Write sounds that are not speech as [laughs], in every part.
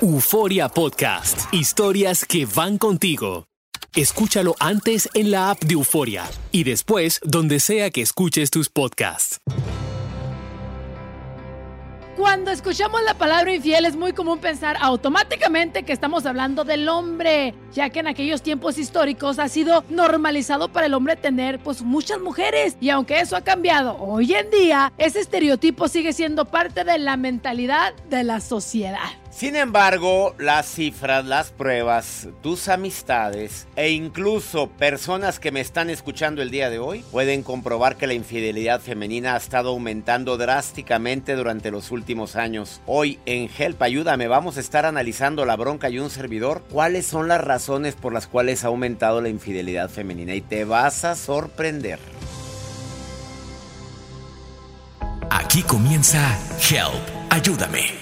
Euforia Podcast. Historias que van contigo. Escúchalo antes en la app de Euforia y después donde sea que escuches tus podcasts. Cuando escuchamos la palabra infiel es muy común pensar automáticamente que estamos hablando del hombre, ya que en aquellos tiempos históricos ha sido normalizado para el hombre tener pues muchas mujeres y aunque eso ha cambiado hoy en día, ese estereotipo sigue siendo parte de la mentalidad de la sociedad. Sin embargo, las cifras, las pruebas, tus amistades e incluso personas que me están escuchando el día de hoy pueden comprobar que la infidelidad femenina ha estado aumentando drásticamente durante los últimos años. Hoy en Help Ayúdame vamos a estar analizando la bronca y un servidor cuáles son las razones por las cuales ha aumentado la infidelidad femenina y te vas a sorprender. Aquí comienza Help, ayúdame.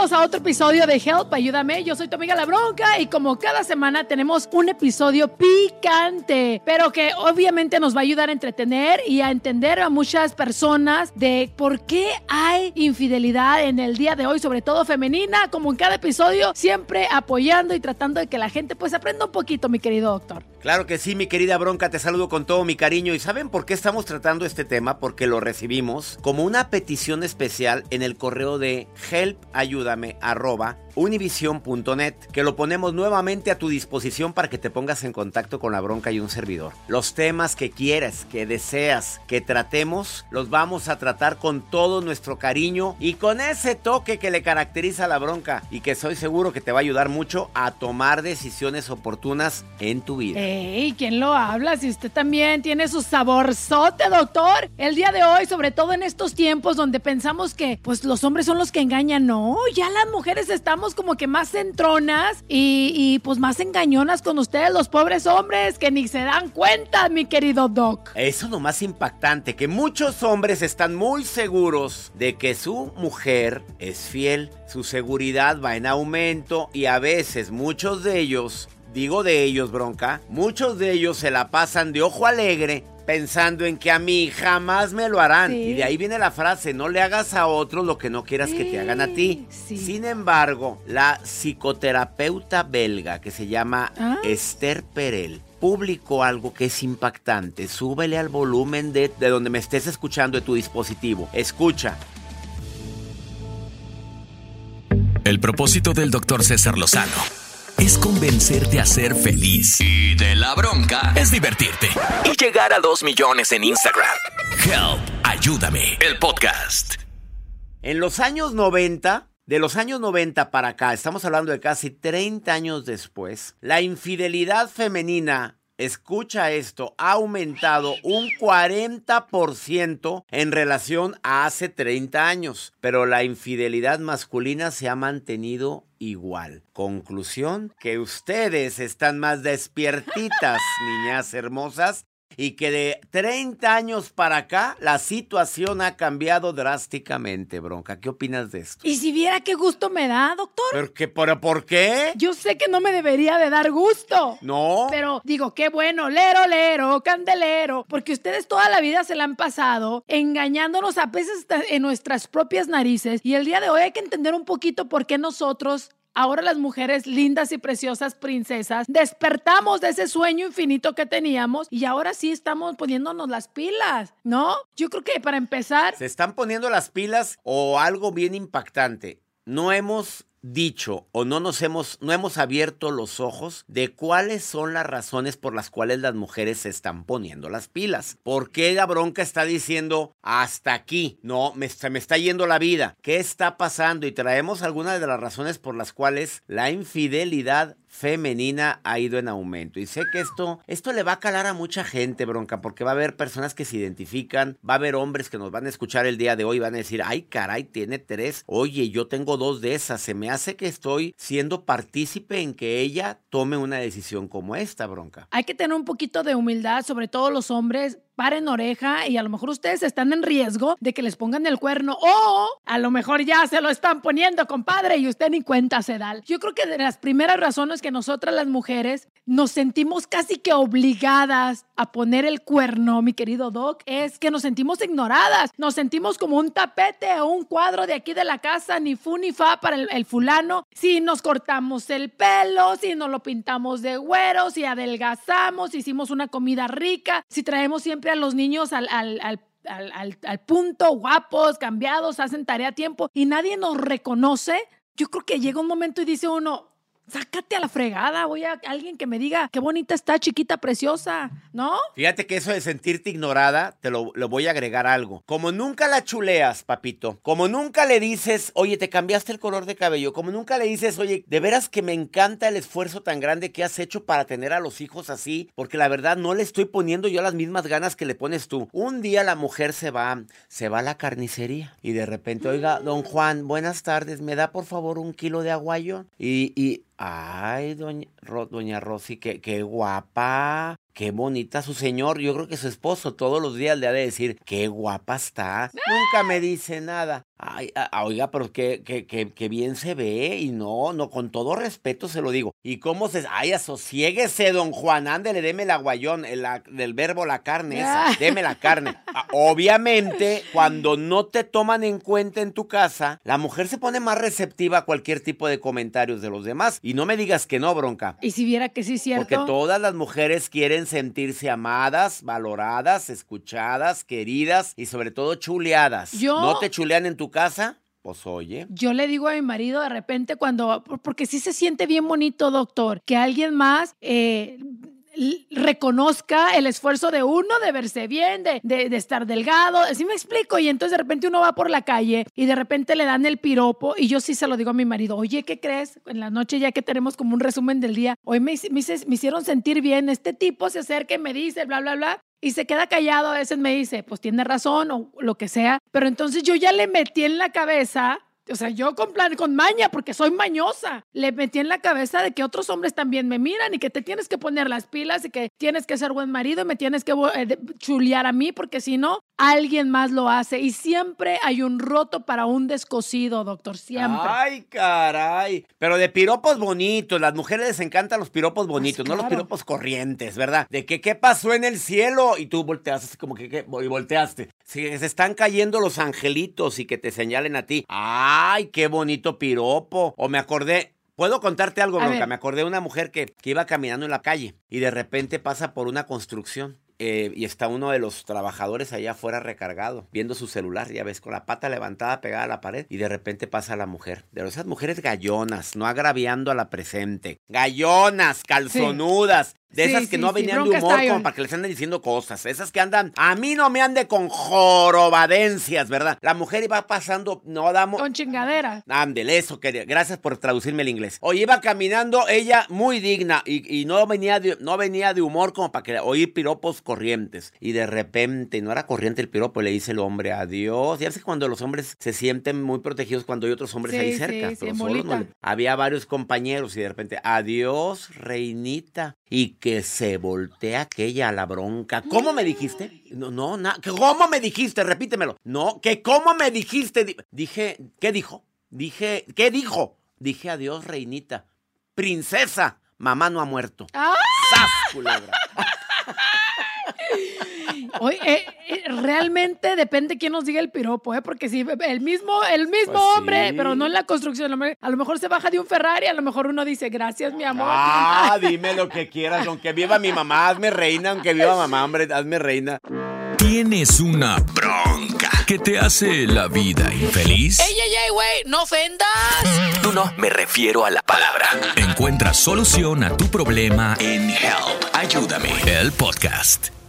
Bienvenidos a otro episodio de Help, ayúdame. Yo soy tu amiga La Bronca y como cada semana tenemos un episodio picante, pero que obviamente nos va a ayudar a entretener y a entender a muchas personas de por qué hay infidelidad en el día de hoy, sobre todo femenina, como en cada episodio, siempre apoyando y tratando de que la gente pues aprenda un poquito, mi querido doctor. Claro que sí, mi querida Bronca, te saludo con todo mi cariño. ¿Y saben por qué estamos tratando este tema? Porque lo recibimos como una petición especial en el correo de helpayúdame arroba univision.net, que lo ponemos nuevamente a tu disposición para que te pongas en contacto con la bronca y un servidor. Los temas que quieras, que deseas, que tratemos, los vamos a tratar con todo nuestro cariño y con ese toque que le caracteriza a la bronca y que soy seguro que te va a ayudar mucho a tomar decisiones oportunas en tu vida. ¡Ey! ¿Quién lo habla? Si usted también tiene su saborzote, doctor. El día de hoy, sobre todo en estos tiempos donde pensamos que pues los hombres son los que engañan, no, ya las mujeres como que más centronas y, y, pues más engañonas con ustedes, los pobres hombres, que ni se dan cuenta, mi querido Doc. Eso es lo más impactante, que muchos hombres están muy seguros de que su mujer es fiel, su seguridad va en aumento y a veces muchos de ellos digo de ellos, bronca, muchos de ellos se la pasan de ojo alegre pensando en que a mí jamás me lo harán. Y de ahí viene la frase, no le hagas a otros lo que no quieras que te hagan a ti. Sin embargo, la psicoterapeuta belga que se llama ¿Ah? Esther Perel publicó algo que es impactante. Súbele al volumen de, de donde me estés escuchando de tu dispositivo. Escucha. El propósito del doctor César Lozano es convencerte a ser feliz. Y de la bronca es divertirte y llegar a dos millones en Instagram. Help, ayúdame, el podcast. En los años 90, de los años 90 para acá, estamos hablando de casi 30 años después, la infidelidad femenina escucha esto, ha aumentado un 40% en relación a hace 30 años, pero la infidelidad masculina se ha mantenido igual. Conclusión, que ustedes están más despiertitas, [laughs] niñas hermosas, y que de 30 años para acá la situación ha cambiado drásticamente, Bronca. ¿Qué opinas de esto? Y si viera qué gusto me da, doctor. ¿Pero qué, por, por qué? Yo sé que no me debería de dar gusto. No. Pero digo, qué bueno, lero, lero, candelero, porque ustedes toda la vida se la han pasado engañándonos a veces en nuestras propias narices y el día de hoy hay que entender un poquito por qué nosotros Ahora las mujeres lindas y preciosas princesas despertamos de ese sueño infinito que teníamos y ahora sí estamos poniéndonos las pilas, ¿no? Yo creo que para empezar... Se están poniendo las pilas o algo bien impactante. No hemos dicho o no nos hemos no hemos abierto los ojos de cuáles son las razones por las cuales las mujeres se están poniendo las pilas. ¿Por qué la bronca está diciendo hasta aquí? No, me, se me está yendo la vida. ¿Qué está pasando? Y traemos algunas de las razones por las cuales la infidelidad femenina ha ido en aumento. Y sé que esto, esto le va a calar a mucha gente, bronca, porque va a haber personas que se identifican, va a haber hombres que nos van a escuchar el día de hoy y van a decir, ay caray, tiene tres, oye, yo tengo dos de esas, se me hace que estoy siendo partícipe en que ella tome una decisión como esta, bronca. Hay que tener un poquito de humildad, sobre todo los hombres, paren oreja y a lo mejor ustedes están en riesgo de que les pongan el cuerno o a lo mejor ya se lo están poniendo, compadre, y usted ni cuenta se da. Yo creo que de las primeras razones que nosotras las mujeres nos sentimos casi que obligadas a poner el cuerno, mi querido Doc, es que nos sentimos ignoradas, nos sentimos como un tapete o un cuadro de aquí de la casa, ni fu ni fa para el, fulano. Si nos cortamos el pelo, si nos lo pintamos de güero, si adelgazamos, si hicimos una comida rica, si traemos siempre a los niños al, al, al al, al, punto, guapos, cambiados, hacen tarea a tiempo y nadie nos reconoce, yo creo que llega un momento y dice uno, sácate a la fregada, voy a alguien que me diga qué bonita está, chiquita, preciosa, ¿no? Fíjate que eso de sentirte ignorada, te lo, voy a agregar algo. Como nunca la chuleas, papito, como nunca le dices, oye, te cambiaste el color de cabello, como nunca le dices, oye, de veras que me encanta el esfuerzo tan grande que has hecho para tener a los hijos así, porque la verdad no le estoy poniendo yo las mismas ganas que le pones tú. Un día la mujer se va, se va a la carnicería y de repente, oiga, don Juan, buenas tardes, ¿me da por favor un kilo de aguayo? Y, y Ay, doña, Rosy, qué guapa. Qué bonita su señor. Yo creo que su esposo todos los días le ha de decir, qué guapa está. Nunca me dice nada. Ay, oiga, pero qué, qué, qué, bien se ve. Y no, no, con todo respeto se lo digo. ¿Y cómo se...? Ay, asosiéguese, don Juan. Ándele, deme el aguayón, el, del verbo la carne esa. Deme la carne. [laughs] Ah, obviamente, cuando no te toman en cuenta en tu casa, la mujer se pone más receptiva a cualquier tipo de comentarios de los demás. Y no me digas que no, bronca. Y si viera que sí es cierto. Porque todas las mujeres quieren sentirse amadas, valoradas, escuchadas, queridas y sobre todo chuleadas. ¿No te chulean en tu casa? Pues oye. Yo le digo a mi marido de repente cuando, porque sí se siente bien bonito, doctor, que alguien más eh, reconozca el esfuerzo de uno de verse bien, de, de, estar delgado, así me explico, y entonces de repente uno va por la calle y de repente le dan el piropo y yo sí se lo digo a mi marido, oye, ¿qué crees? En la noche ya que tenemos como un resumen del día, hoy me, me, me hicieron sentir bien, este tipo se acerca y me dice, bla, bla, bla, y se queda callado, a veces me dice, pues tiene razón o lo que sea, pero entonces yo ya le metí en la cabeza o sea, yo con plan, con maña, porque soy mañosa. Le metí en la cabeza de que otros hombres también me miran y que te tienes que poner las pilas y que tienes que ser buen marido y me tienes que eh, chulear a mí, porque si no, alguien más lo hace. Y siempre hay un roto para un descosido, doctor, siempre. Ay, caray. Pero de piropos bonitos, las mujeres les encantan los piropos bonitos, no los piropos corrientes, ¿verdad? De que qué pasó en el cielo y tú volteas así como que, y volteaste. Si se están cayendo los angelitos y que te señalen a ti. ¡Ay, qué bonito piropo! O me acordé, Puedo contarte algo, Bronca. Me acordé de una mujer que, que, iba caminando en la calle y de repente pasa por una construcción. Eh, y está uno de los trabajadores allá afuera recargado, viendo su celular, ya ves, con la pata levantada pegada a la pared, y de repente pasa la mujer. De esas mujeres gallonas, no agraviando a la presente. Gallonas, calzonudas, de esas que no venían de humor como para que les anden diciendo cosas. Esas que andan. A mí no me ande con jorobadencias, ¿verdad? La mujer iba pasando, no damos. Con chingadera. Ándele, eso quería. Gracias por traducirme el inglés. Hoy iba caminando ella muy digna y, no, venía de, no venía de humor como para que oír piropos corrientes. Y de repente, no era corriente el piropo, le dice el hombre adiós. Ya sé cuando los hombres se sienten muy protegidos cuando hay otros hombres ahí cerca. Había varios compañeros y de repente, adiós, reinita. Y que se voltea aquella a la bronca. ¿Cómo me dijiste? No, no, no. ¿Cómo me dijiste? Repítemelo. No, que cómo me dijiste. Dije, ¿qué dijo? Dije, ¿qué dijo? Dije adiós, reinita. Princesa, mamá no ha muerto. ¡Ah! ¡Sas, culebra! [laughs] Oye, eh, eh, realmente depende quién nos diga el piropo, ¿eh? Porque si el mismo, el mismo pues hombre, pero no en la construcción, a lo mejor se baja de un Ferrari, a lo mejor uno dice, gracias, mi amor. Ah, dime lo que quieras, aunque viva mi mamá, hazme reina, aunque viva mamá, hombre, hazme reina. Tienes una bronca que te hace la vida infeliz? ¡Ey, ey, ey, güey! ¡No ofendas! No, no, me refiero a la palabra. Encuentra solución a tu problema en Help. Ayúdame. El podcast.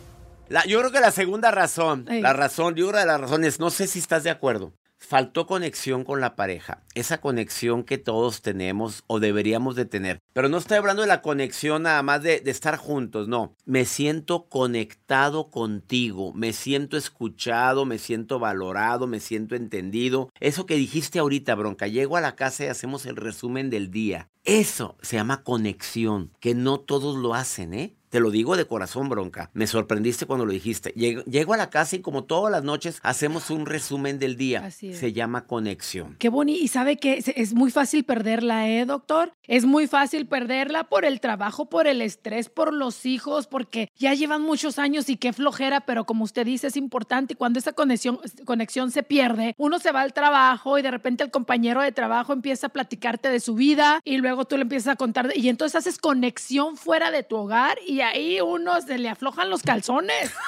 La- yo creo que la segunda razón, la razón, yo creo que la razón es, no sé si estás de acuerdo, faltó conexión con la pareja, esa conexión que todos tenemos o deberíamos de tener. Pero no estoy hablando de la conexión nada más de, de estar juntos, no. Me siento conectado contigo, me siento escuchado, me siento valorado, me siento entendido. Eso que dijiste ahorita, bronca, llego a la casa y hacemos el resumen del día. Eso se llama conexión, que no todos lo hacen, ¿eh? Te lo digo de corazón, bronca. Me sorprendiste cuando lo dijiste. Llego, llego a la casa y como todas las noches hacemos un resumen del día. Así es. Se llama conexión. Qué bonito. Y sabe que es, muy fácil perderla, ¿eh, doctor? Es muy fácil perderla por el trabajo, por el estrés, por los hijos, porque ya llevan muchos años y qué flojera, pero como usted dice, es importante. Y cuando esa conexión, conexión se pierde, uno se va al trabajo y de repente el compañero de trabajo empieza a platicarte de su vida y luego tú le empiezas a contar. y entonces haces conexión fuera de tu hogar y ahí uno se le aflojan los calzones. [laughs]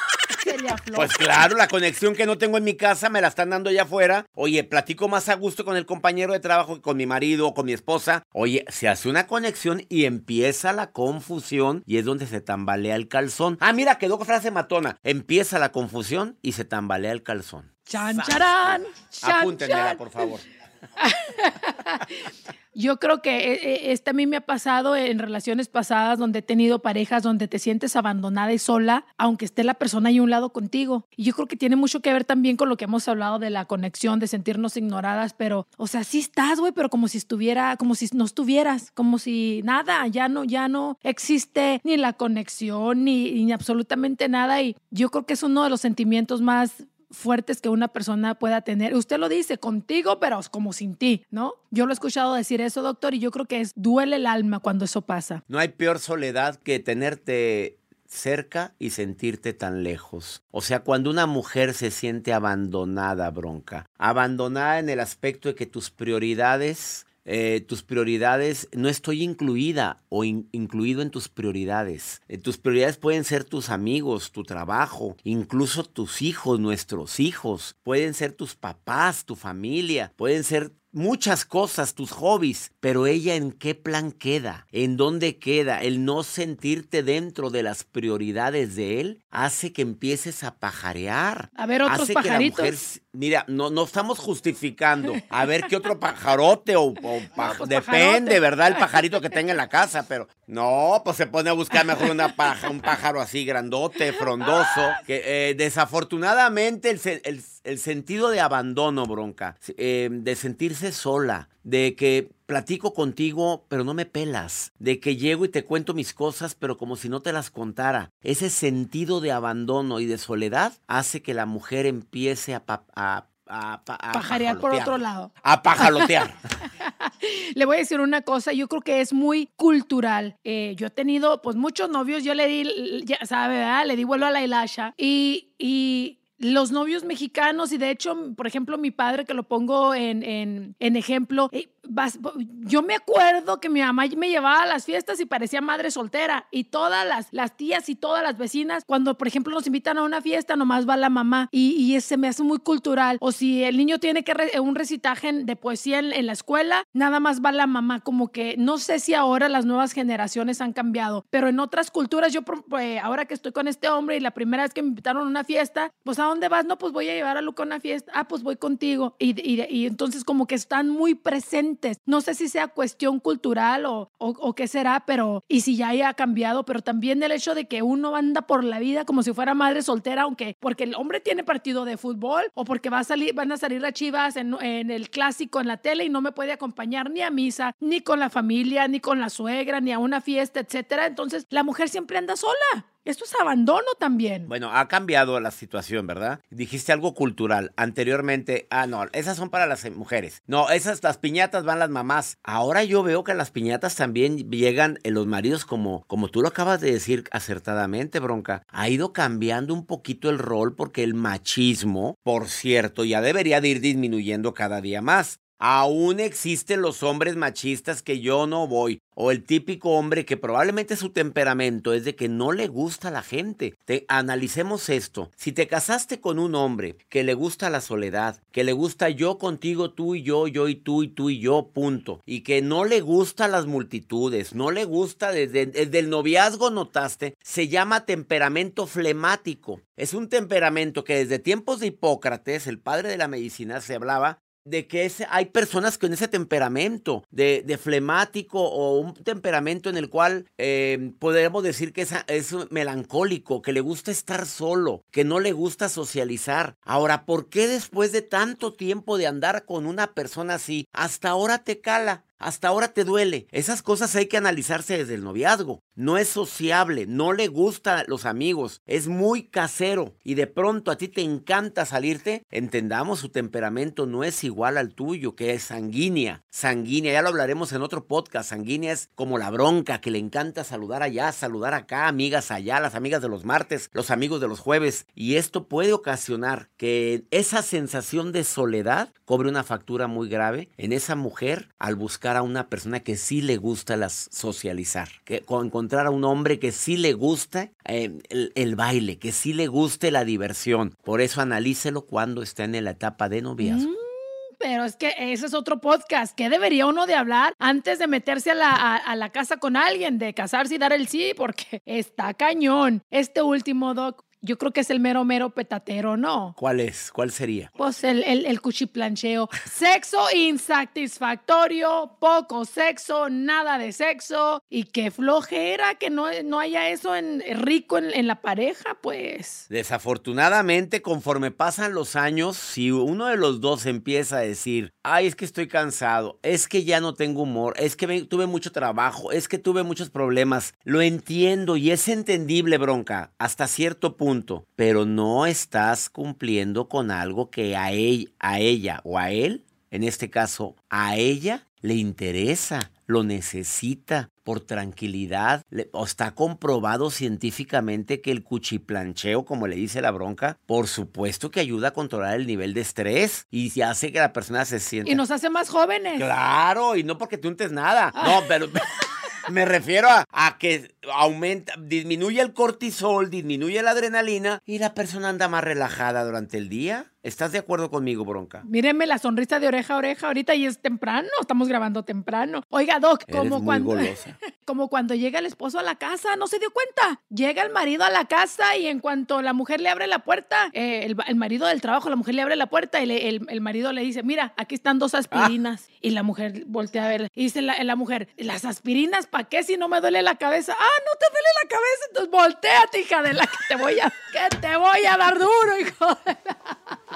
Se le aflojan. Pues claro, la conexión que no tengo en mi casa me la están dando allá afuera. Oye, platico más a gusto con el compañero de trabajo que con mi marido o con mi esposa. Oye, se hace una conexión y empieza la confusión y es donde se tambalea el calzón. Ah, mira, quedó frase matona. Empieza la confusión y se tambalea el calzón. Chan, Sas. charán. Chan, Apúntenmela, chan. por favor. [laughs] Yo creo que eh, eh, este a mí me ha pasado en relaciones pasadas donde he tenido parejas donde te sientes abandonada y sola, aunque esté la persona ahí un lado contigo. Y yo creo que tiene mucho que ver también con lo que hemos hablado de la conexión, de sentirnos ignoradas, pero, o sea, sí estás, güey, pero como si estuviera, como si no estuvieras, como si nada, ya no, ya no existe ni la conexión ni absolutamente nada. Y yo creo que es uno de los sentimientos más fuertes que una persona pueda tener. Usted lo dice contigo, pero como sin ti, ¿no? Yo lo he escuchado decir eso, doctor, y yo creo que es duele el alma cuando eso pasa. No hay peor soledad que tenerte cerca y sentirte tan lejos. O sea, cuando una mujer se siente abandonada, bronca, abandonada en el aspecto de que tus prioridades, eh, tus prioridades, no estoy incluida o in- incluido en tus prioridades. Eh, tus prioridades pueden ser tus amigos, tu trabajo, incluso tus hijos, nuestros hijos, pueden ser tus papás, tu familia, pueden ser muchas cosas, tus hobbies, pero ella en qué plan queda, en dónde queda, el no sentirte dentro de las prioridades de él hace que empieces a pajarear. A ver, otros Hace que la pajaritos. mujer mira, no, no estamos justificando. A ver qué otro pajarote o, o pues, depende, pajarote. ¿verdad? El pajarito que tenga en la casa, pero no, pues se pone a buscar mejor una paja, un pájaro así grandote, frondoso, que eh, desafortunadamente el, el- el sentido de abandono, bronca, eh, de sentirse sola, de que platico contigo, pero no me pelas, de que llego y te cuento mis cosas, pero como si no te las contara. Ese sentido de abandono y de soledad hace que la mujer empiece a... pa- a- a pa- a Pajarear por otro lado. A pajalotear. [laughs] Le voy a decir una cosa, yo creo que es muy cultural. Eh, yo he tenido, pues, muchos novios, yo le di, ya sabe, ¿verdad? Le di vuelo a la hilacha y, y los novios mexicanos, y de hecho, por ejemplo, mi padre, que lo pongo en, en, en ejemplo, eh, yo me acuerdo que mi mamá me llevaba a las fiestas y parecía madre soltera, y todas las, las tías y todas las vecinas, cuando, por ejemplo, nos invitan a una fiesta, nomás va la mamá, y, y ese me hace muy cultural. O si el niño tiene que re- un recitaje de poesía en, en la escuela, nada más va la mamá, como que no sé si ahora las nuevas generaciones han cambiado, pero en otras culturas, yo pues, ahora que estoy con este hombre y la primera vez que me invitaron a una fiesta, pues ¿a dónde vas? No, pues voy a llevar a Luca a una fiesta. Ah, pues voy contigo. Y, y- y entonces como que están muy presentes. No sé si sea cuestión cultural o, qué será, pero y si ya haya cambiado, pero también el hecho de que uno anda por la vida como si fuera madre soltera, aunque porque el hombre tiene partido de fútbol o porque va a salir, van a salir las chivas en, en el clásico en la tele y no me puede acompañar ni a misa, ni con la familia, ni con la suegra, ni a una fiesta, etcétera. Entonces la mujer siempre anda sola. Esto es abandono también. Bueno, ha cambiado la situación, ¿verdad? Dijiste algo cultural. Anteriormente, ah, no, esas son para las mujeres. No, esas, las piñatas van las mamás. Ahora yo veo que las piñatas también llegan en los maridos como, como tú lo acabas de decir acertadamente, bronca. Ha ido cambiando un poquito el rol porque el machismo, por cierto, ya debería de ir disminuyendo cada día más. Aún existen los hombres machistas que yo no voy. O el típico hombre que probablemente su temperamento es de que no le gusta a la gente. Te, analicemos esto. Si te casaste con un hombre que le gusta la soledad, que le gusta yo contigo, tú y yo, yo y tú y tú y yo, punto. Y que no le gusta las multitudes, no le gusta desde, desde el noviazgo notaste, se llama temperamento flemático. Es un temperamento que desde tiempos de Hipócrates, el padre de la medicina, se hablaba de que ese, hay personas con ese temperamento de, de, flemático o un temperamento en el cual eh, podemos decir que es, es, melancólico, que le gusta estar solo, que no le gusta socializar. Ahora, ¿por qué después de tanto tiempo de andar con una persona así, hasta ahora te cala? Hasta ahora te duele. Esas cosas hay que analizarse desde el noviazgo. No es sociable, no le gusta los amigos, es muy casero y de pronto a ti te encanta salirte. Entendamos, su temperamento no es igual al tuyo, que es sanguínea. Sanguínea, ya lo hablaremos en otro podcast. Sanguínea es como la bronca, que le encanta saludar allá, saludar acá, amigas allá, las amigas de los martes, los amigos de los jueves. Y esto puede ocasionar que esa sensación de soledad cobre una factura muy grave en esa mujer al buscar a una persona que sí le gusta las socializar, que encontrar a un hombre que sí le gusta eh, el, baile, que sí le guste la diversión. Por eso analícelo cuando está en la etapa de noviazgo. Mm pero es que ese es otro podcast. ¿Qué debería uno de hablar antes de meterse a la, a la, casa con alguien, de casarse y dar el sí? Porque está cañón. Este último, Doc, yo creo que es el mero, mero petatero, ¿no? ¿Cuál es? ¿Cuál sería? Pues el, el, el cuchiplancheo. [laughs] Sexo insatisfactorio, poco sexo, nada de sexo. Y qué flojera que no, no haya eso en, rico en, en, la pareja, pues. Desafortunadamente, conforme pasan los años, si uno de los dos empieza a decir, ay, es que estoy cansado, es que ya no tengo humor, es que me, tuve mucho trabajo, es que tuve muchos problemas, lo entiendo y es entendible, bronca, hasta cierto punto pero no estás cumpliendo con algo que a, él, a ella o a él, en este caso a ella, le interesa, lo necesita por tranquilidad. Le, o está comprobado científicamente que el cuchiplancheo, como le dice la bronca, por supuesto que ayuda a controlar el nivel de estrés y hace que la persona se sienta. Y nos hace más jóvenes. Claro, y no porque tú untes nada. No, pero. Me refiero a, a, que aumenta, disminuye el cortisol, disminuye la adrenalina y la persona anda más relajada durante el día. ¿Estás de acuerdo conmigo, Bronca? Mírenme la sonrisa de oreja a oreja ahorita y es temprano, estamos grabando temprano. Oiga, Doc, como cuando golosa. [laughs] como cuando llega el esposo a la casa, no se dio cuenta. Llega el marido a la casa y en cuanto la mujer le abre la puerta, eh, el, el, marido del trabajo, la mujer le abre la puerta y le, el, el, marido le dice, mira, aquí están dos aspirinas. Ah. Y la mujer voltea a ver y dice la, la mujer, ¿las aspirinas para qué si no me duele la cabeza? Ah, no te duele la cabeza, entonces volteate, hija de la que te voy a, que te voy a dar duro, hijo de la...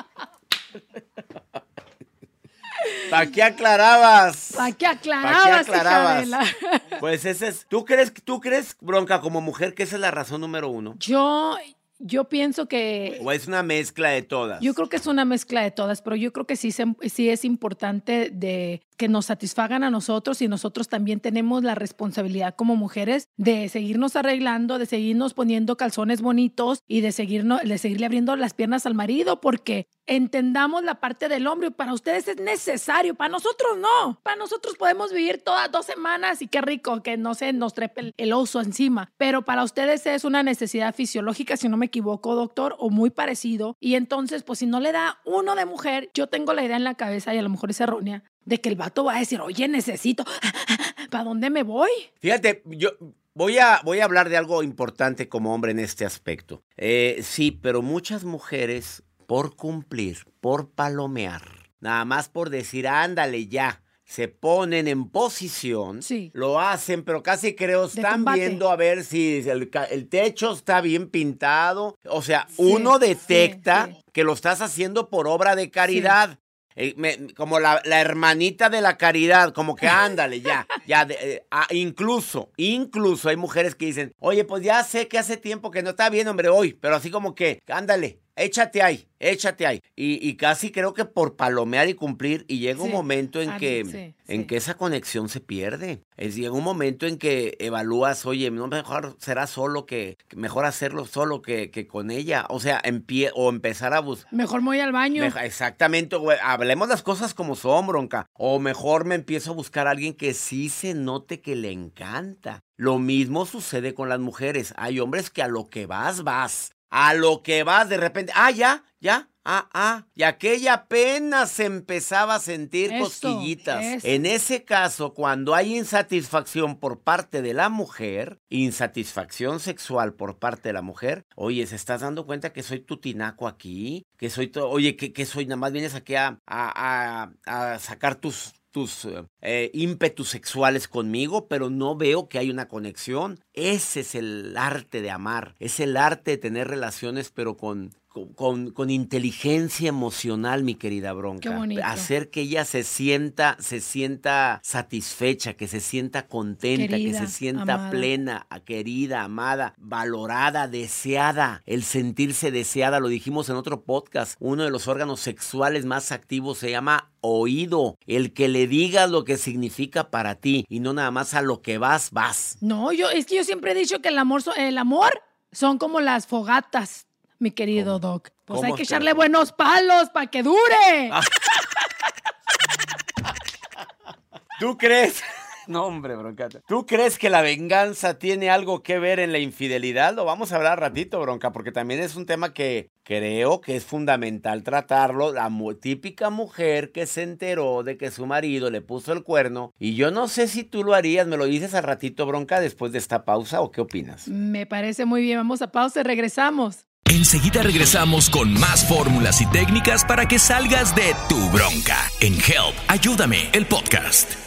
¿Para qué aclarabas? ¿Para qué aclarabas? ¿Pa qué aclarabas? La... [laughs] Pues ese es. ¿Tú crees, ¿Tú crees, Bronca, como mujer, que esa es la razón número uno? Yo. Yo pienso que... ¿O es una mezcla de todas? Yo creo que es una mezcla de todas, pero yo creo que sí, sí es importante de que nos satisfagan a nosotros y nosotros también tenemos la responsabilidad como mujeres de seguirnos arreglando, de seguirnos poniendo calzones bonitos y de, seguirnos, de seguirle abriendo las piernas al marido, porque entendamos la parte del hombre. Para ustedes es necesario, para nosotros no. Para nosotros podemos vivir todas dos semanas y qué rico que no se nos trepe el, oso encima. Pero para ustedes es una necesidad fisiológica, si no me equivoco, doctor, o muy parecido. Y entonces, pues si no le da uno de mujer, yo tengo la idea en la cabeza y a lo mejor es errónea, de que el vato va a decir, oye, necesito, ¿para dónde me voy? Fíjate, yo... Voy a, voy a hablar de algo importante como hombre en este aspecto. Eh, sí, pero muchas mujeres por cumplir, por palomear, nada más por decir, ándale ya, se ponen en posición, sí. lo hacen, pero casi creo están viendo a ver si el, el, techo está bien pintado. O sea, sí, uno detecta sí, que lo estás haciendo por obra de caridad. Eh, me, como la, la, hermanita de la caridad, como que [laughs] ándale, ya, ya, de, eh, ah, incluso, incluso hay mujeres que dicen, oye, pues ya sé que hace tiempo que no está bien, hombre, hoy, pero así como que, ándale, échate ahí, échate ahí. Y, y casi creo que por palomear y cumplir, y llega un momento en mí, que, sí, en sí. que esa conexión se pierde. Es, llega un momento en que evalúas, oye, no mejor será solo que, mejor hacerlo solo que, que con ella. O sea, empie o empezar a buscar. Mejor me voy al baño. Exactamente, güey. Hablemos las cosas como son, bronca. O mejor me empiezo a buscar a alguien que sí se note que le encanta. Lo mismo sucede con las mujeres. Hay hombres que a lo que vas, vas. A lo que vas, de repente. Ah, ya, ya. Ah, ah. Y aquella apenas empezaba a sentir cosquillitas. En ese caso, cuando hay insatisfacción por parte de la mujer, insatisfacción sexual por parte de la mujer, oye, ¿se estás dando cuenta que soy tu tinaco aquí? Que soy, oye, que, que soy, nada más vienes aquí a, a- a- a sacar tus, tus eh, ímpetus sexuales conmigo, pero no veo que hay una conexión. Ese es el arte de amar, es el arte de tener relaciones, pero con... con- Con, inteligencia emocional, mi querida Bronca. Qué bonito. Hacer que ella se sienta, se sienta satisfecha, que se sienta contenta, Querida, que se sienta amada. plena, querida, amada, valorada, deseada. El sentirse deseada, lo dijimos en otro podcast. Uno de los órganos sexuales más activos se llama oído. El que le digas lo que significa para ti y no nada más a lo que vas, vas. No, yo es que yo siempre he dicho que el amor, el amor son como las fogatas, mi querido Doc. Pues hay ¿Cómo que echarle buenos palos para que dure. [laughs] ¿Tú crees? [laughs] No, hombre, broncata. ¿Tú crees que la venganza tiene algo que ver en la infidelidad? Lo vamos a hablar ratito, bronca, porque también es un tema que creo que es fundamental tratarlo. La mu- típica mujer que se enteró de que su marido le puso el cuerno. Y yo no sé si tú lo harías, me lo dices al ratito, bronca, después de esta pausa, ¿o qué opinas? Me parece muy bien. Vamos a pausa y regresamos. Enseguida regresamos con más fórmulas y técnicas para que salgas de tu bronca en Help. Ayúdame, el podcast.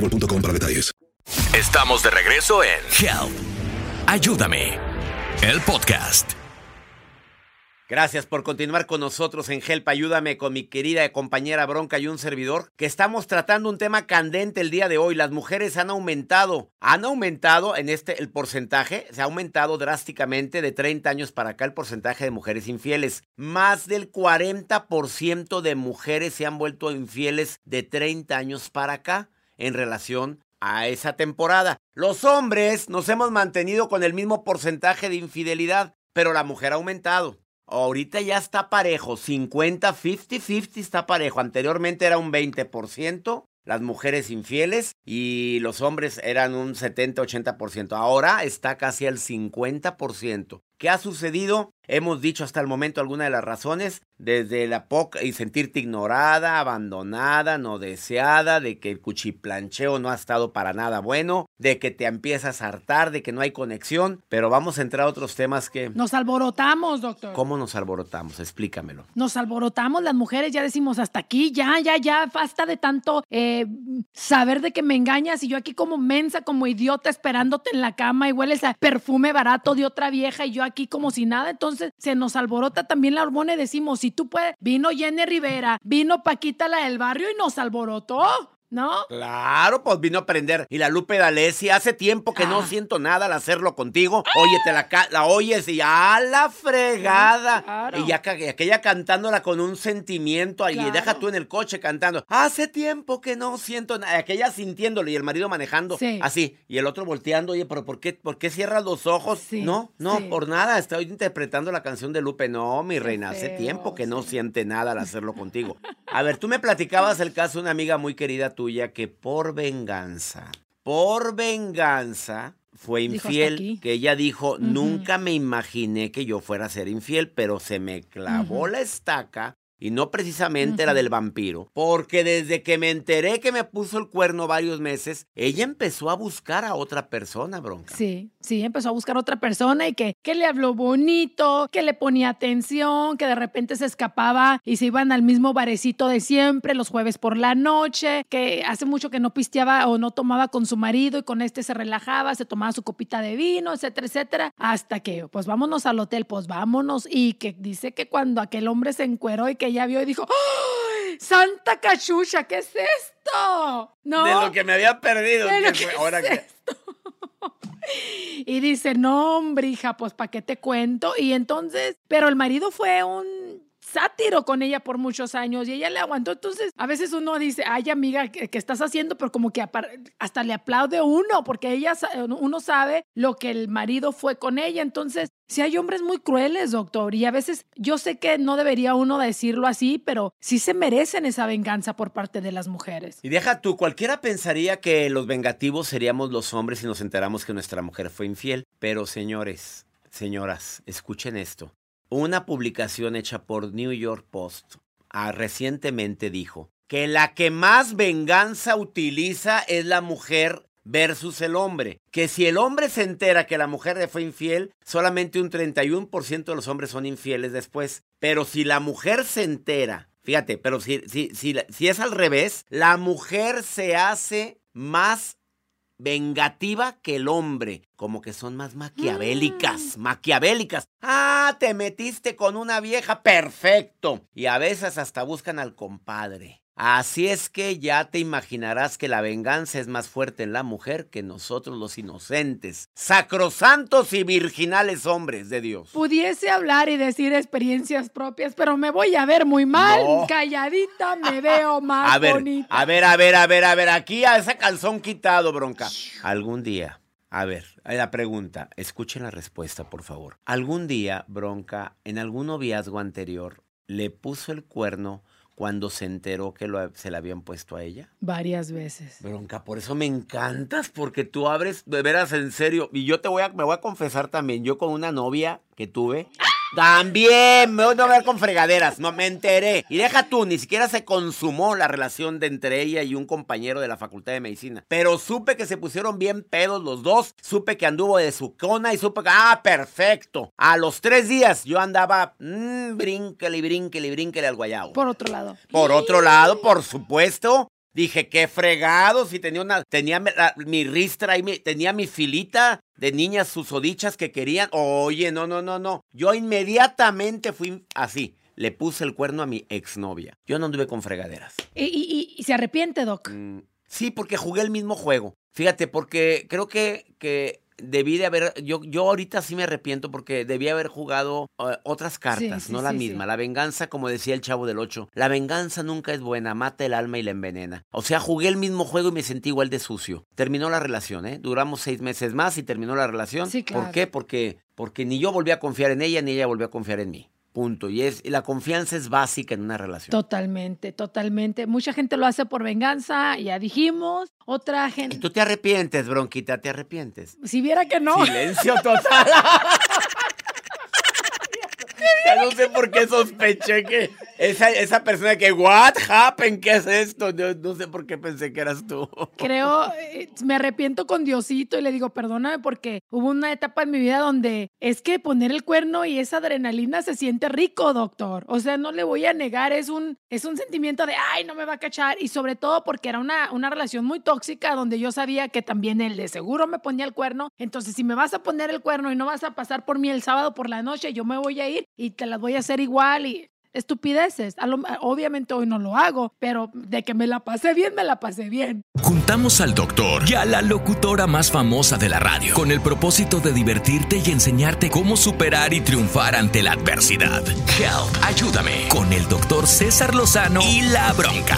boostmobile.com para detalles. Estamos de regreso en Help. Ayúdame, el podcast. Gracias por continuar con nosotros en Help. Ayúdame con mi querida compañera Bronca y un servidor, que estamos tratando un tema candente el día de hoy. Las mujeres han aumentado, han aumentado en este el porcentaje, se ha aumentado drásticamente de 30 años para acá el porcentaje de mujeres infieles. Más del 40% de mujeres se han vuelto infieles de 30 años para acá en relación a esa temporada. Los hombres nos hemos mantenido con el mismo porcentaje de infidelidad, pero la mujer ha aumentado. Ahorita ya está parejo, 50, 50, 50 está parejo. Anteriormente era un 20% las mujeres infieles y los hombres eran un 70, 80%. Ahora está casi al 50%. ¿Qué ha sucedido? Hemos dicho hasta el momento algunas de las razones, desde la poca y sentirte ignorada, abandonada, no deseada, de que el cuchiplancheo no ha estado para nada bueno, de que te empiezas a hartar, de que no hay conexión, pero vamos a entrar a otros temas que... Nos alborotamos, doctor. ¿Cómo nos alborotamos? Explícamelo. Nos alborotamos las mujeres, ya decimos hasta aquí, ya, ya, ya, basta de tanto eh, saber de que me engañas y yo aquí como mensa, como idiota esperándote en la cama y hueles a perfume barato de otra vieja y yo aquí como si nada. Entonces se nos alborota también la hormona y decimos, si tú puedes, vino Jenny Rivera, vino Paquita la del barrio y nos alborotó. ¿No? Claro, pues vino a aprender. Y la Lupe D'Alessi, hace tiempo que no Ah. siento nada al hacerlo contigo. Oye, te la, oyes y a la fregada. Claro. Y ya y aquella cantándola con un sentimiento. ahí, Claro. deja tú en el coche cantando. Hace tiempo que no siento nada. Aquella sintiéndolo y el marido manejando. Sí. Así. Y el otro volteando. Oye, pero ¿por qué, por qué cierras los ojos? Sí, No, no, sí. por nada. Estoy interpretando la canción de Lupe. No, mi reina, hace tiempo que no siente nada al hacerlo contigo. [laughs] A ver, tú me platicabas el caso de una amiga muy querida tuya que por venganza, por venganza, fue Dijo, "Hasta infiel. aquí". Que ella dijo, nunca me imaginé que yo fuera a ser infiel, pero se me clavó la estaca. Y no precisamente la Ujú. del vampiro. Porque desde que me enteré que me puso el cuerno varios meses, ella empezó a buscar a otra persona, bronca. Sí, sí, empezó a buscar otra persona y que, que le habló bonito, que le ponía atención, que de repente se escapaba y se iban al mismo barecito de siempre los jueves por la noche, que hace mucho que no pisteaba o no tomaba con su marido y con este se relajaba, se tomaba su copita de vino, etcétera, etcétera, hasta que, pues vámonos al hotel, pues vámonos. Y que dice que cuando aquel hombre se encueró y que ella vio y dijo, ¡Ay, ¡Santa cachucha! ¿Qué es esto? No. De lo que me había perdido. De lo que que fue- ahora es que- esto. [laughs] Y dice, no, hombre, hija, pues ¿para qué te cuento? Y entonces, pero el marido fue un sátiro con ella por muchos años y ella le aguantó. Entonces, a veces uno dice, ay, amiga, ¿qué, qué estás haciendo? Pero como que hasta le aplaude uno, porque ella, uno sabe lo que el marido fue con ella. Entonces, si hay hombres muy crueles, doctor, y a veces yo sé que no debería uno decirlo así, pero sí se merecen esa venganza por parte de las mujeres. Y deja tú, cualquiera pensaría que los vengativos seríamos los hombres si nos enteramos que nuestra mujer fue infiel. Pero señores, señoras, escuchen esto. Una publicación hecha por New York Post ah, recientemente dijo que la que más venganza utiliza es la mujer versus el hombre. Que si el hombre se entera que la mujer le fue infiel, solamente un 31% de los hombres son infieles después. Pero si la mujer se entera, fíjate, pero si, si, si, si es al revés, la mujer se hace más vengativa que el hombre. Como que son más maquiavélicas, maquiavélicas. Ah, te metiste con una vieja, perfecto. Y a veces hasta buscan al compadre. Así es que ya te imaginarás que la venganza es más fuerte en la mujer que nosotros los inocentes, sacrosantos y virginales hombres de Dios. Pudiese hablar y decir experiencias propias, pero me voy a ver muy mal. No. Calladita [laughs] me veo más A ver, bonita. a ver, a ver, a ver, a ver, aquí a ese calzón quitado, bronca. Algún día, a ver, la pregunta, escuchen la respuesta, por favor. Algún día, bronca, en algún noviazgo anterior, le puso el cuerno cuando se enteró que lo- se le habían puesto a ella. Varias veces. Bronca, por eso me encantas, porque tú abres de veras en serio. Y yo te voy a, me voy a confesar también, yo con una novia que tuve. También, me voy a ver con fregaderas, no me enteré. Y deja tú, ni siquiera se consumó la relación de entre ella y un compañero de la Facultad de Medicina. Pero supe que se pusieron bien pedos los dos, supe que anduvo de su cona y supe que, ah, perfecto. A los tres días yo andaba, mmm, brínquele, y brínquele, y brínquele al guayabo. Por otro lado. Por otro lado, por supuesto, dije, qué fregado, si tenía una, tenía mi- la- mi ristra y mi- tenía mi filita de niñas susodichas que querían. Oye, no, no, no, no. Yo inmediatamente fui así. Le puse el cuerno a mi exnovia. Yo no anduve con fregaderas. Y, y- y- y se arrepiente, Doc. Mm, sí, porque jugué el mismo juego. Fíjate, porque creo que, que debí de haber, yo, yo ahorita sí me arrepiento porque debí haber jugado eh, otras cartas, sí, no la sí, misma. La venganza, como decía el chavo del 8, la venganza nunca es buena, mata el alma y la envenena. O sea, jugué el mismo juego y me sentí igual de sucio. Terminó la relación, ¿eh? Duramos seis meses más y terminó la relación. Sí, claro. ¿Por qué? Porque, porque ni yo volví a confiar en ella, ni ella volvió a confiar en mí. Punto. Y, es, y la confianza es básica en una relación. Totalmente, totalmente. Mucha gente lo hace por venganza, ya dijimos. Otra Y gente. tú te arrepientes, bronquita, te arrepientes. Si viera que no. Silencio [laughs] total. ya no sé por qué sospeché que esa, esa persona que, what happened, ¿qué es esto? No, no sé por qué pensé que eras tú. Creo, eh, me arrepiento con Diosito y le digo, perdóname porque hubo una etapa en mi vida donde es que poner el cuerno y esa adrenalina se siente rico, doctor. O sea, no le voy a negar, es un, es un sentimiento de, ay, no me va a cachar. Y sobre todo porque era una, una relación muy tóxica donde yo sabía que también él de seguro me ponía el cuerno. Entonces, si me vas a poner el cuerno y no vas a pasar por mí el sábado por la noche, yo me voy a ir y te las voy a hacer igual y... estupideces. Obviamente hoy no lo hago, pero de que me la pasé bien, me la pasé bien. Juntamos al doctor y a la locutora más famosa de la radio con el propósito de divertirte y enseñarte cómo superar y triunfar ante la adversidad. Help, ayúdame con el doctor César Lozano y la bronca.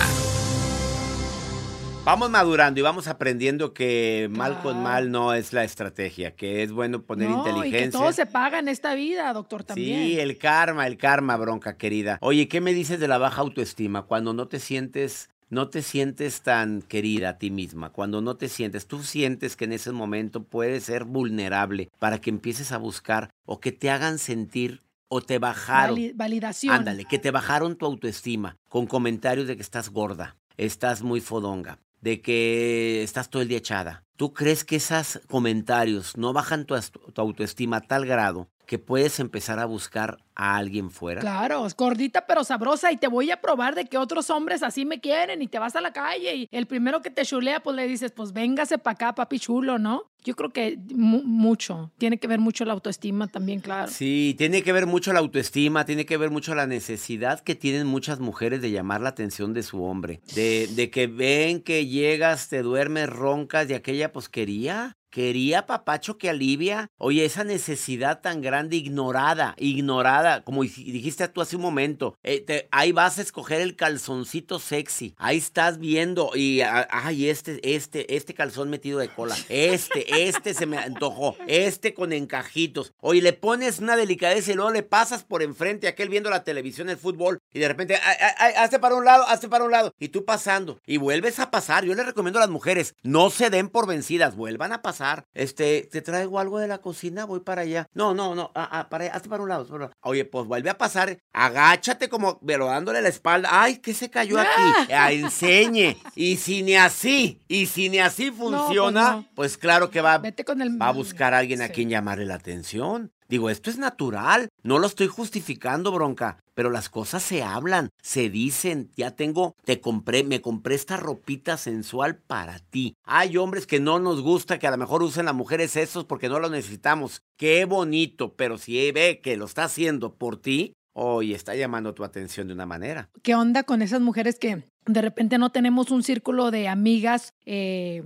Vamos madurando y vamos aprendiendo que mal con mal no es la estrategia, que es bueno poner no, y que inteligencia. todo se paga en esta vida, doctor, también. Sí, el karma, el karma, bronca querida. Oye, ¿qué me dices de la baja autoestima cuando no te sientes no te sientes tan querida a ti misma, cuando no te sientes, tú sientes que en ese momento puedes ser vulnerable para que empieces a buscar o que te hagan sentir o te bajaron. Vali- validación. Ándale, que te bajaron tu autoestima con comentarios de que estás gorda, estás muy fodonga, de que estás todo el día echada. ¿Tú crees que esos comentarios no bajan tu, autoestima a tal grado que puedes empezar a buscar a alguien fuera? Claro, es gordita pero sabrosa y te voy a probar de que otros hombres así me quieren y te vas a la calle y el primero que te chulea pues le dices pues véngase para acá papi chulo, ¿no? Yo creo que mu- mucho, tiene que ver mucho la autoestima también, claro. Sí, tiene que ver mucho la autoestima, tiene que ver mucho la necesidad que tienen muchas mujeres de llamar la atención de su hombre. De, de que ven que llegas, te duermes, roncas y aquella pues quería. Quería papacho que alivia. Oye, esa necesidad tan grande, ignorada, ignorada, como dij- dijiste tú hace un momento. eh, ahí vas a escoger el calzoncito sexy. Ahí estás viendo y, ay, este, este, este calzón metido de cola. Este, este se me antojó. Este con encajitos. Oye, le pones una delicadeza y luego le pasas por enfrente a aquel viendo la televisión, el fútbol, y de repente, ay, ay, hazte para un lado, hazte para un lado. Y tú pasando. Y vuelves a pasar. Yo le recomiendo a las mujeres, no se den por vencidas, vuelvan a pasar. Este, te traigo algo de la cocina, voy para allá. No, no, no, ah, ah, para allá, hazte para un lado. para. Oye, pues vuelve a pasar, agáchate como, pero dándole la espalda. Ay, ¿qué se cayó aquí? [laughs] Ah, enseñe. Y si ni así, y si ni así funciona, pues, no. claro que va, Vete con el va a buscar a alguien a quien llamarle la atención. Digo, esto es natural, no lo estoy justificando, bronca, pero las cosas se hablan, se dicen, ya tengo, te compré, me compré esta ropita sensual para ti. Hay hombres que no nos gusta que a lo mejor usen las mujeres esos porque no lo necesitamos. Qué bonito, pero si ve que lo está haciendo por ti, hoy está llamando tu atención de una manera. ¿Qué onda con esas mujeres que de repente no tenemos un círculo de amigas eh,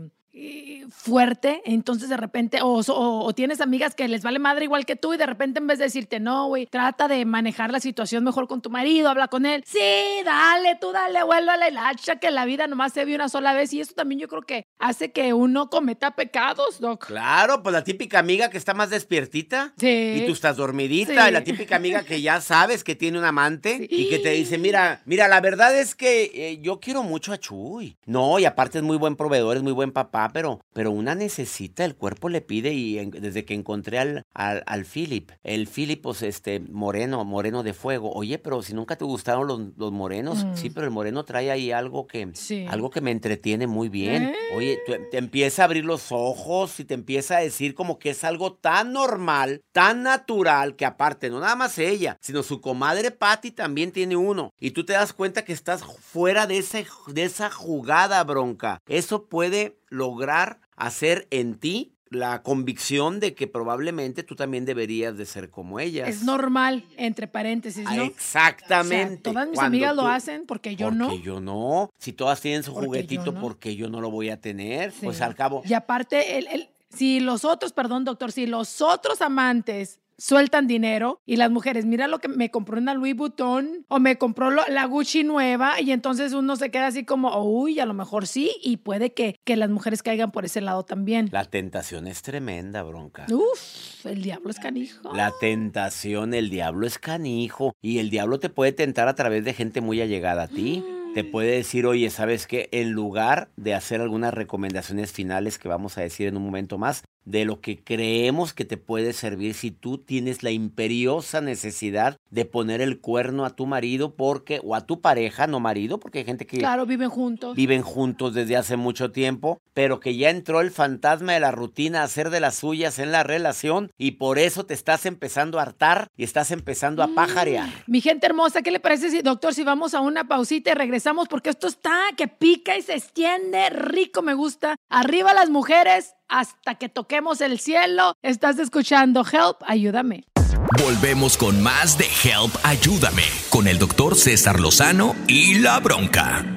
fuerte? Entonces de repente, o, o- o tienes amigas que les vale madre igual que tú y de repente en vez de decirte, no, güey, trata de manejar la situación mejor con tu marido, habla con él. Sí, dale, tú dale, vuélvale la hacha que la vida nomás se ve una sola vez y eso también yo creo que hace que uno cometa pecados, Doc. Claro, pues la típica amiga que está más despiertita. Sí. Y tú estás dormidita, Sí. y la típica amiga que ya sabes que tiene un amante Sí. y que te dice, mira, mira, la verdad es que eh, yo quiero mucho a Chuy. No, y aparte es muy buen proveedor, es muy buen papá, pero, pero una necesita, el cuerpo le pide y en- desde que encontré al, al, al Philip, el Philip, pues este, moreno, moreno de fuego. Oye, pero si nunca te gustaron los, los morenos, Mm. sí, pero el moreno trae ahí algo que, Sí. algo que me entretiene muy bien. ¿Eh? Oye, tú- te empieza a abrir los ojos y te empieza a decir como que es algo tan normal, tan natural, que aparte, no nada más ella, sino su comadre Patty también tiene uno. Y tú te das cuenta que estás fuera de, ese, de esa jugada bronca. Eso puede lograr hacer en ti la convicción de que probablemente tú también deberías de ser como ellas. Es normal, entre paréntesis, Ah, ¿no? Exactamente. O sea, todas mis Cuando amigas lo hacen porque yo no. Porque yo no. Si todas tienen su Porque yo juguetito, no. ¿por qué yo no lo voy a tener? Sí. Pues al cabo. Y aparte, el, el- si los otros, perdón, doctor, si los otros amantes sueltan dinero y las mujeres, mira lo que me compró una Louis Vuitton o me compró lo- la Gucci nueva y entonces uno se queda así como, uy, a lo mejor sí y puede que, que las mujeres caigan por ese lado también. La tentación es tremenda, bronca. Uf, el diablo es canijo. La tentación, el diablo es canijo. Y el diablo te puede tentar a través de gente muy allegada a ti. Te puede decir, oye, ¿sabes qué? En lugar de hacer algunas recomendaciones finales que vamos a decir en un momento más, de lo que creemos que te puede servir si tú tienes la imperiosa necesidad de poner el cuerno a tu marido porque, o a tu pareja, no marido, porque hay gente que Claro, viven juntos. viven juntos desde hace mucho tiempo, pero que ya entró el fantasma de la rutina a hacer de las suyas en la relación y por eso te estás empezando a hartar y estás empezando a pajarear. Mi gente hermosa, ¿qué le parece si, doctor, si vamos a una pausita y regresamos? Porque esto está que pica y se extiende, rico, me gusta. Arriba las mujeres hasta que toquemos el cielo. Estás escuchando Help, ayúdame. Volvemos con más de Help Ayúdame con el doctor César Lozano y la bronca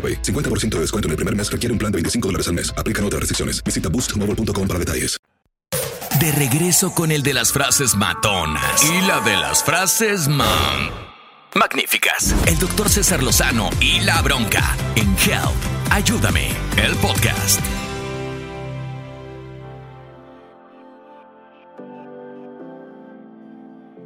50% de descuento en el primer mes requiere un plan de 25 dólares al mes. Aplican otras restricciones. Visita boostmobile.com para detalles. De regreso con el de las frases matonas y la de las frases man. Magníficas. El doctor César Lozano y la bronca en Help. Ayúdame. El podcast.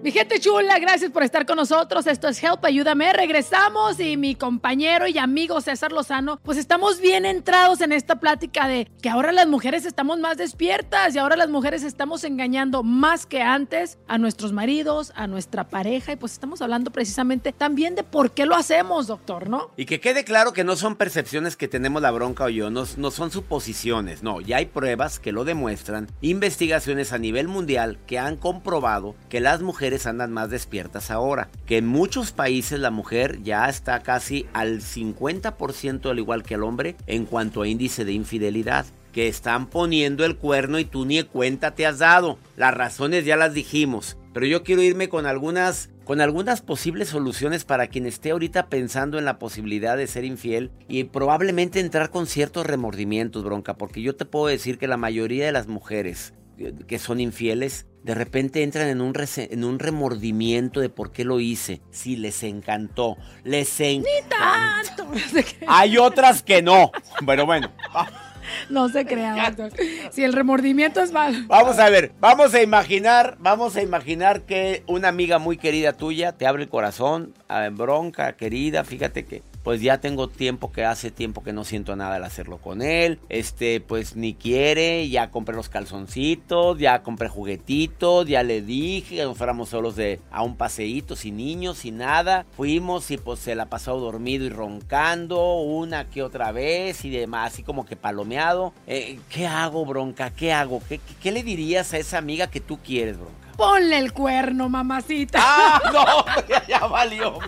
Mi gente chula, gracias por estar con nosotros. Esto es Help, ayúdame. Regresamos y mi compañero y amigo César Lozano, pues estamos bien entrados en esta plática de que ahora las mujeres estamos más despiertas y ahora las mujeres estamos engañando más que antes a nuestros maridos, a nuestra pareja y pues estamos hablando precisamente también de por qué lo hacemos, doctor, ¿no? Y que quede claro que no son percepciones que tenemos la bronca o yo, no, no son suposiciones, no, ya hay pruebas que lo demuestran, investigaciones a nivel mundial que han comprobado que las mujeres andan más despiertas ahora. Que en muchos países la mujer ya está casi al 50% al igual que el hombre en cuanto a índice de infidelidad. Que están poniendo el cuerno y tú ni cuenta te has dado. Las razones ya las dijimos. Pero yo quiero irme con algunas con algunas posibles soluciones para quien esté ahorita pensando en la posibilidad de ser infiel y probablemente entrar con ciertos remordimientos, bronca, porque yo te puedo decir que la mayoría de las mujeres que son infieles de repente entran en un, en un remordimiento de por qué lo hice. Sí, les encantó. Les encantó. Ni tanto. [laughs] Hay otras que no. Pero bueno. No se crea, doctor. Si el remordimiento es malo. Vamos a ver, vamos a imaginar, vamos a imaginar que una amiga muy querida tuya te abre el corazón, en bronca, querida, fíjate que pues ya tengo tiempo que hace tiempo que no siento nada al hacerlo con él. Este, pues ni quiere, ya compré los calzoncitos, ya compré juguetitos, ya le dije que nos fuéramos solos de a un paseíto, sin niños, sin nada. Fuimos y pues se la pasó dormido y roncando una que otra vez y demás, así como que palomeado. Eh, ¿Qué hago, bronca? ¿Qué hago? ¿Qué, ¿Qué le dirías a esa amiga que tú quieres, bronca? Ponle el cuerno, mamacita. Ah, no, ya, valió.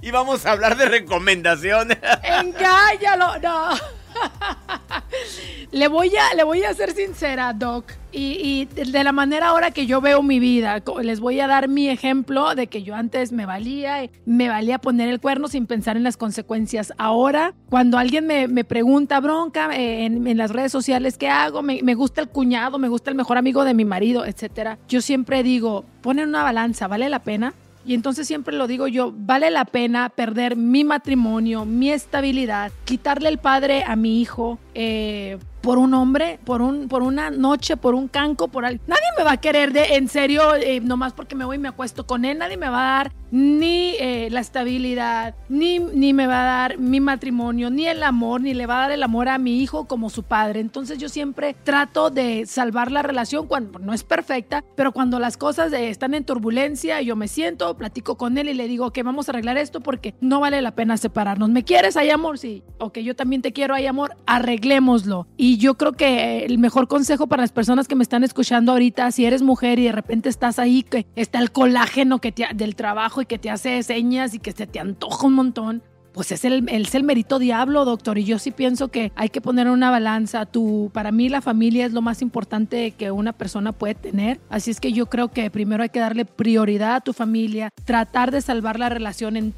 Y vamos a hablar de recomendaciones. Engáñalo, no. [laughs] le, voy a, le voy a ser sincera, Doc. Y, de la manera ahora que yo veo mi vida, les voy a dar mi ejemplo de que yo antes me valía, me valía poner el cuerno sin pensar en las consecuencias. Ahora, cuando alguien me, pregunta, bronca, eh, en, las redes sociales, ¿qué hago? Me, me, gusta el cuñado, me gusta el mejor amigo de mi marido, etcétera. Yo siempre digo, ponen una balanza, ¿vale la pena? Y entonces siempre lo digo yo, vale la pena perder mi matrimonio, mi estabilidad, quitarle el padre a mi hijo, eh, por un hombre, por, un, por una noche, por un canco, por algo. Nadie me va a querer de en serio, eh, nomás porque me voy y me acuesto con él. Nadie me va a dar ni eh, la estabilidad, ni, ni me va a dar mi matrimonio, ni el amor, ni le va a dar el amor a mi hijo como su padre. Entonces yo siempre trato de salvar la relación cuando no es perfecta, pero cuando las cosas eh, están en turbulencia, yo me siento, platico con él y le digo que vamos a arreglar esto porque no vale la pena separarnos. ¿Me quieres? Hay amor, sí. Ok, yo también te quiero, hay amor. Arreglémoslo. Y y yo creo que el mejor consejo para las personas que me están escuchando ahorita, si eres mujer y de repente estás ahí, que está el colágeno que del trabajo y que te hace señas y que se te antoja un montón, pues es el, es el mérito diablo, doctor. Y yo sí pienso que hay que poner una balanza. Tu, para mí la familia es lo más importante que una persona puede tener. Así es que yo creo que primero hay que darle prioridad a tu familia, tratar de salvar la relación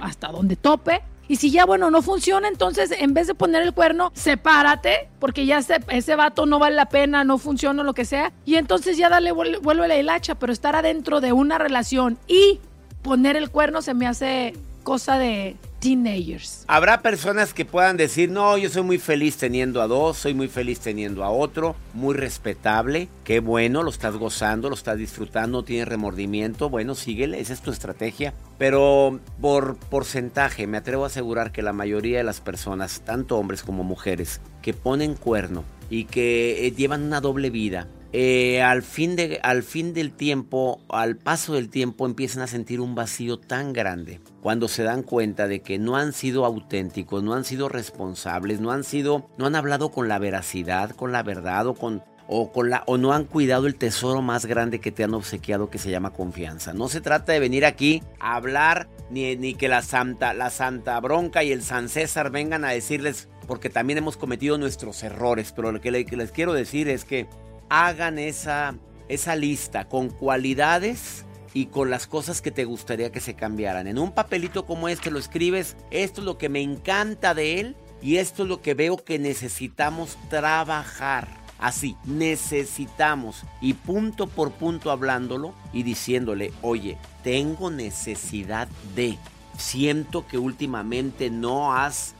hasta donde tope. Y si ya, bueno, no funciona, entonces en vez de poner el cuerno, sepárate, porque ya ese vato no vale la pena, no funciona, lo que sea. Y entonces ya dale, vuelve la hilacha, pero estar adentro de una relación y poner el cuerno se me hace cosa de teenagers. Habrá personas que puedan decir, no, yo soy muy feliz teniendo a dos, soy muy feliz teniendo a otro, muy respetable, qué bueno, lo estás gozando, lo estás disfrutando, no tienes remordimiento, bueno, síguele, esa es tu estrategia. Pero por porcentaje, me atrevo a asegurar que la mayoría de las personas, tanto hombres como mujeres, que ponen cuerno y que eh, llevan una doble vida, eh, al, fin de, al fin del tiempo, al paso del tiempo, empiezan a sentir un vacío tan grande cuando se dan cuenta de que no han sido auténticos, no han sido responsables, no han sido, no han hablado con la veracidad, con la verdad o con o, con la, o no han cuidado el tesoro más grande que te han obsequiado que se llama confianza. No se trata de venir aquí a hablar ni, ni que la santa, la santa bronca y el San César vengan a decirles porque también hemos cometido nuestros errores, pero lo que les quiero decir es que hagan esa, esa lista con cualidades y con las cosas que te gustaría que se cambiaran. En un papelito como este lo escribes, esto es lo que me encanta de él y esto es lo que veo que necesitamos trabajar. Así, necesitamos y punto por punto hablándolo y diciéndole, oye, tengo necesidad de, siento que últimamente no has,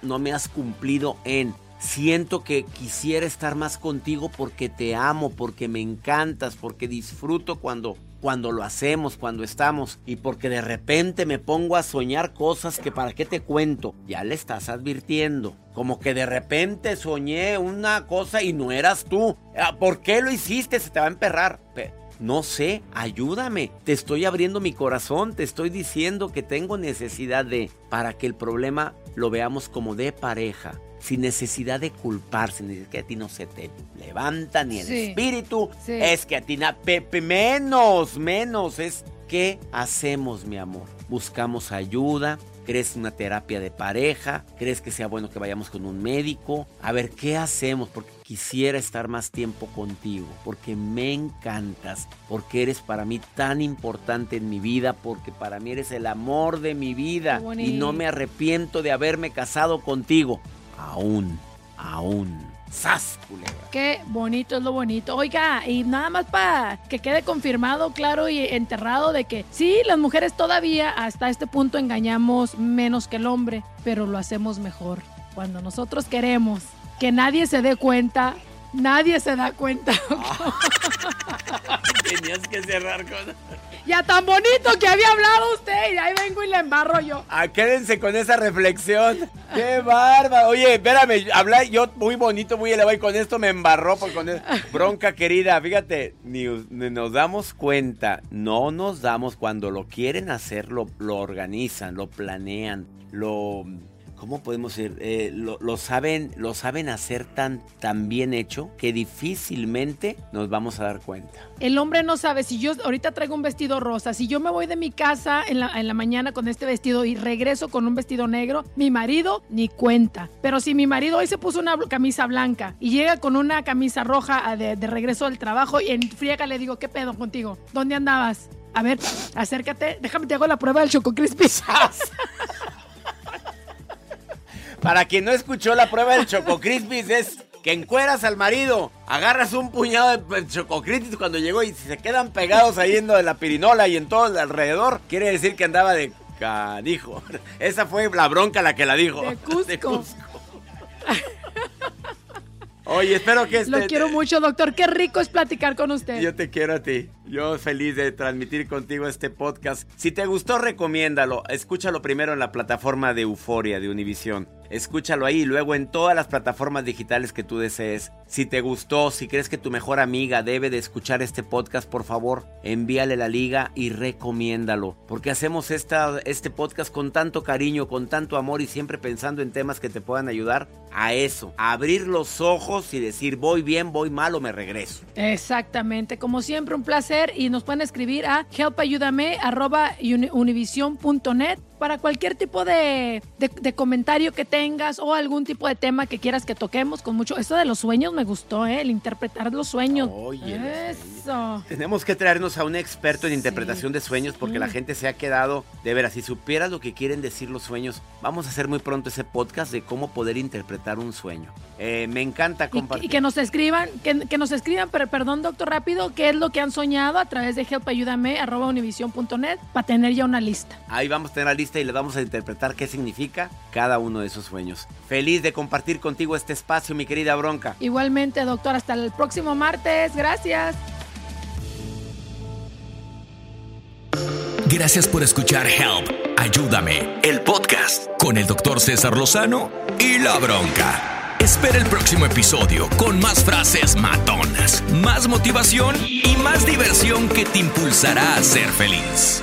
no me has cumplido en, Siento que quisiera estar más contigo porque te amo, porque me encantas, porque disfruto cuando cuando lo hacemos, cuando estamos y porque de repente me pongo a soñar cosas que para qué te cuento, ya le estás advirtiendo. Como que de repente soñé una cosa y no eras tú. Ah, ¿Por qué lo hiciste? Se te va a emperrar. No sé, ayúdame. Te estoy abriendo mi corazón, te estoy diciendo que tengo necesidad de para que el problema lo veamos como de pareja sin necesidad de culparse, ni que a ti no se te levanta ni el espíritu, es que a ti na, pepe, menos, menos, es ¿qué hacemos, mi amor? Buscamos ayuda, ¿Crees una terapia de pareja? ¿Crees que sea bueno que vayamos con un médico? A ver, ¿qué hacemos? Porque quisiera estar más tiempo contigo, porque me encantas, porque eres para mí tan importante en mi vida, porque para mí eres el amor de mi vida y no me arrepiento de haberme casado contigo aún, aún. ¡Sas, Qué bonito es lo bonito. Oiga, y nada más para que quede confirmado, claro y enterrado de que sí, las mujeres todavía hasta este punto engañamos menos que el hombre, pero lo hacemos mejor. Cuando nosotros queremos que nadie se dé cuenta, nadie se da cuenta. [laughs] Tenías que cerrar con... Ya tan bonito que había hablado usted y ahí vengo y le embarro yo. Ah, quédense con esa reflexión. ¡Qué bárbaro! Oye, espérame, habla yo muy bonito, muy elevado y con esto me embarró por con bronca querida. Fíjate, ni, nos damos cuenta, no nos damos cuando lo quieren hacer, lo organizan, lo planean, lo ¿cómo podemos decir? Eh, lo, saben, lo saben hacer tan, tan bien hecho que difícilmente nos vamos a dar cuenta. El hombre no sabe, si yo ahorita traigo un vestido rosa, si yo me voy de mi casa en la, en la mañana con este vestido y regreso con un vestido negro, mi marido ni cuenta. Pero si mi marido hoy se puso una camisa blanca y llega con una camisa roja ah, de, de regreso del trabajo y en friega le digo, ¿qué pedo contigo? ¿Dónde andabas? A ver, acércate, déjame te hago la prueba del Choco Crispy. [laughs] Para quien no escuchó la prueba del Choco Crispis es que encueras al marido, agarras un puñado de Choco Crispis cuando llegó y se quedan pegados ahí en de la pirinola y en todo el alrededor, quiere decir que andaba de canijo. [laughs] Esa fue la bronca la que la dijo. De Cusco. [laughs] Oye, espero que este... Lo quiero mucho, doctor. Qué rico es platicar con usted. Yo te quiero a ti. Yo feliz de transmitir contigo este podcast. Si te gustó, recomiéndalo. Escúchalo primero en la plataforma de Euforia de Univision. escúchalo ahí y luego en todas las plataformas digitales que tú desees. Si te gustó, si crees que tu mejor amiga debe de escuchar este podcast, por favor, envíale la liga y recomiéndalo. Porque hacemos esta, este podcast con tanto cariño, con tanto amor y siempre pensando en temas que te puedan ayudar a eso, abrir los ojos y decir voy bien, voy mal o me regreso. Exactamente, como siempre un placer y nos pueden escribir a helpayudame.univision.net para cualquier tipo de, de, comentario que tengas o algún tipo de tema que quieras que toquemos con mucho. Esto de los sueños me gustó, ¿eh? el interpretar los sueños. Oye, Eso. Tenemos que traernos a un experto en interpretación de sueños porque la gente se ha quedado, de veras, si supieras lo que quieren decir los sueños, vamos a hacer muy pronto ese podcast de cómo poder interpretar un sueño. Eh, me encanta compartir. Y, que nos escriban, que, que, nos escriban, pero perdón, doctor, rápido, qué es lo que han soñado a través de helpayudame.univision.net para tener ya una lista. Ahí vamos a tener la lista y le vamos a interpretar qué significa cada uno de esos sueños. Feliz de compartir contigo este espacio, mi querida Bronca. Igualmente, doctor, hasta el próximo martes. Gracias. Gracias por escuchar Help, Ayúdame, el podcast con el doctor César Lozano y la Bronca. Espera el próximo episodio con más frases matonas, más motivación y más diversión que te impulsará a ser feliz.